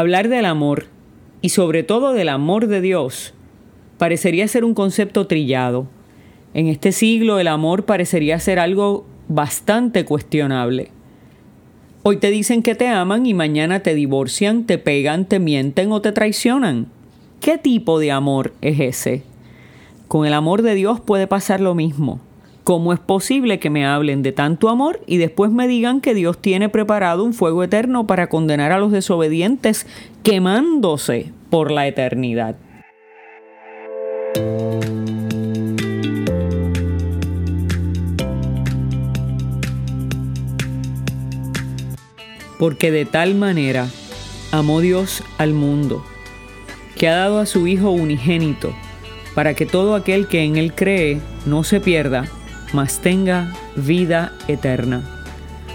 Hablar del amor, y sobre todo del amor de Dios, parecería ser un concepto trillado. En este siglo el amor parecería ser algo bastante cuestionable. Hoy te dicen que te aman y mañana te divorcian, te pegan, te mienten o te traicionan. ¿Qué tipo de amor es ese? Con el amor de Dios puede pasar lo mismo. ¿Cómo es posible que me hablen de tanto amor y después me digan que Dios tiene preparado un fuego eterno para condenar a los desobedientes quemándose por la eternidad? Porque de tal manera amó Dios al mundo, que ha dado a su Hijo unigénito, para que todo aquel que en Él cree no se pierda, mas tenga vida eterna.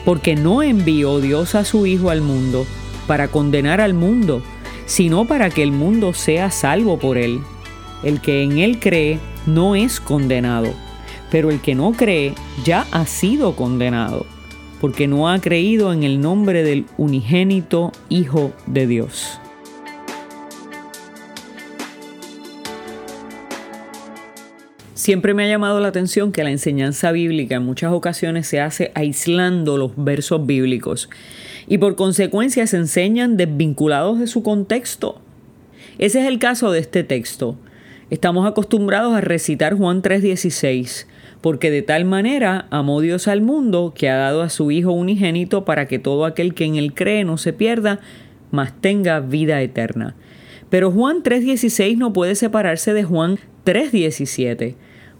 Porque no envió Dios a su Hijo al mundo para condenar al mundo, sino para que el mundo sea salvo por él. El que en él cree no es condenado, pero el que no cree ya ha sido condenado, porque no ha creído en el nombre del unigénito Hijo de Dios. Siempre me ha llamado la atención que la enseñanza bíblica en muchas ocasiones se hace aislando los versos bíblicos y por consecuencia se enseñan desvinculados de su contexto. Ese es el caso de este texto. Estamos acostumbrados a recitar Juan 3:16, porque de tal manera amó Dios al mundo que ha dado a su Hijo unigénito para que todo aquel que en él cree no se pierda, mas tenga vida eterna. Pero Juan 3:16 no puede separarse de Juan 3:17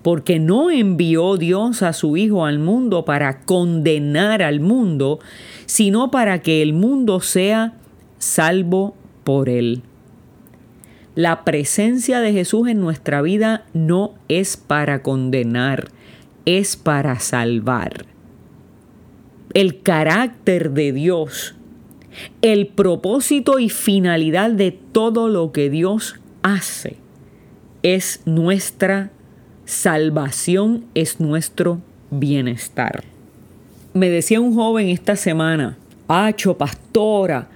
porque no envió Dios a su Hijo al mundo para condenar al mundo, sino para que el mundo sea salvo por él. La presencia de Jesús en nuestra vida no es para condenar, es para salvar. El carácter de Dios, el propósito y finalidad de todo lo que Dios hace es nuestra salvación es nuestro bienestar. Me decía un joven esta semana, Hacho, pastora,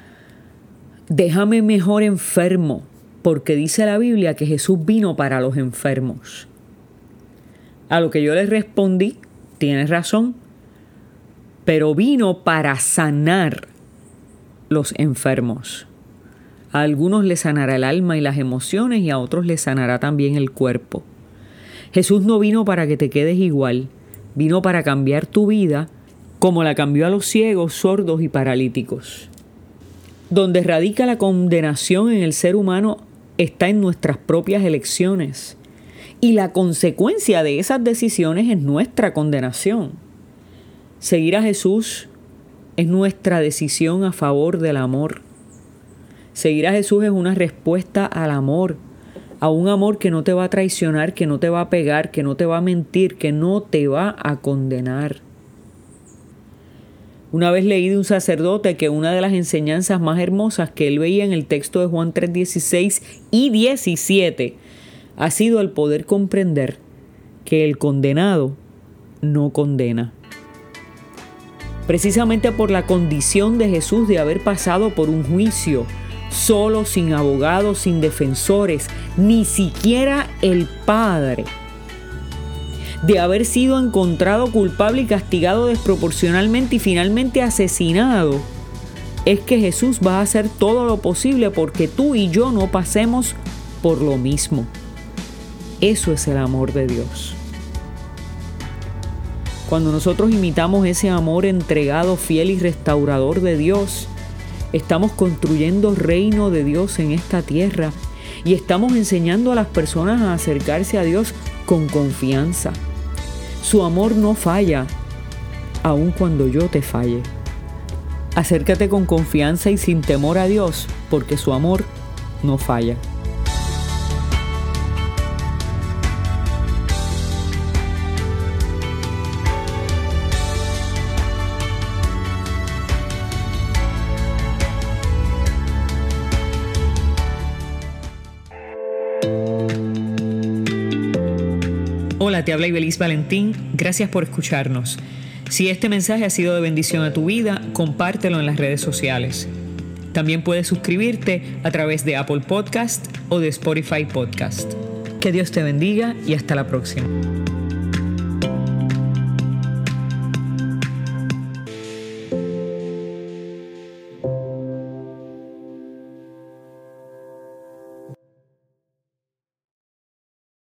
déjame mejor enfermo, porque dice la Biblia que Jesús vino para los enfermos. A lo que yo le respondí, tienes razón, pero vino para sanar los enfermos. A algunos les sanará el alma y las emociones y a otros les sanará también el cuerpo. Jesús no vino para que te quedes igual, vino para cambiar tu vida como la cambió a los ciegos, sordos y paralíticos. Donde radica la condenación en el ser humano está en nuestras propias elecciones. Y la consecuencia de esas decisiones es nuestra condenación. Seguir a Jesús es nuestra decisión a favor del amor. Seguir a Jesús es una respuesta al amor a un amor que no te va a traicionar, que no te va a pegar, que no te va a mentir, que no te va a condenar. Una vez leí de un sacerdote que una de las enseñanzas más hermosas que él veía en el texto de Juan 3, 16 y 17 ha sido el poder comprender que el condenado no condena. Precisamente por la condición de Jesús de haber pasado por un juicio, solo, sin abogados, sin defensores, ni siquiera el Padre. De haber sido encontrado culpable y castigado desproporcionalmente y finalmente asesinado, es que Jesús va a hacer todo lo posible porque tú y yo no pasemos por lo mismo. Eso es el amor de Dios. Cuando nosotros imitamos ese amor entregado, fiel y restaurador de Dios, Estamos construyendo reino de Dios en esta tierra y estamos enseñando a las personas a acercarse a Dios con confianza. Su amor no falla, aun cuando yo te falle. Acércate con confianza y sin temor a Dios, porque su amor no falla. Hola, te habla Ibeliz Valentín. Gracias por escucharnos. Si este mensaje ha sido de bendición a tu vida, compártelo en las redes sociales. También puedes suscribirte a través de Apple Podcast o de Spotify Podcast. Que Dios te bendiga y hasta la próxima.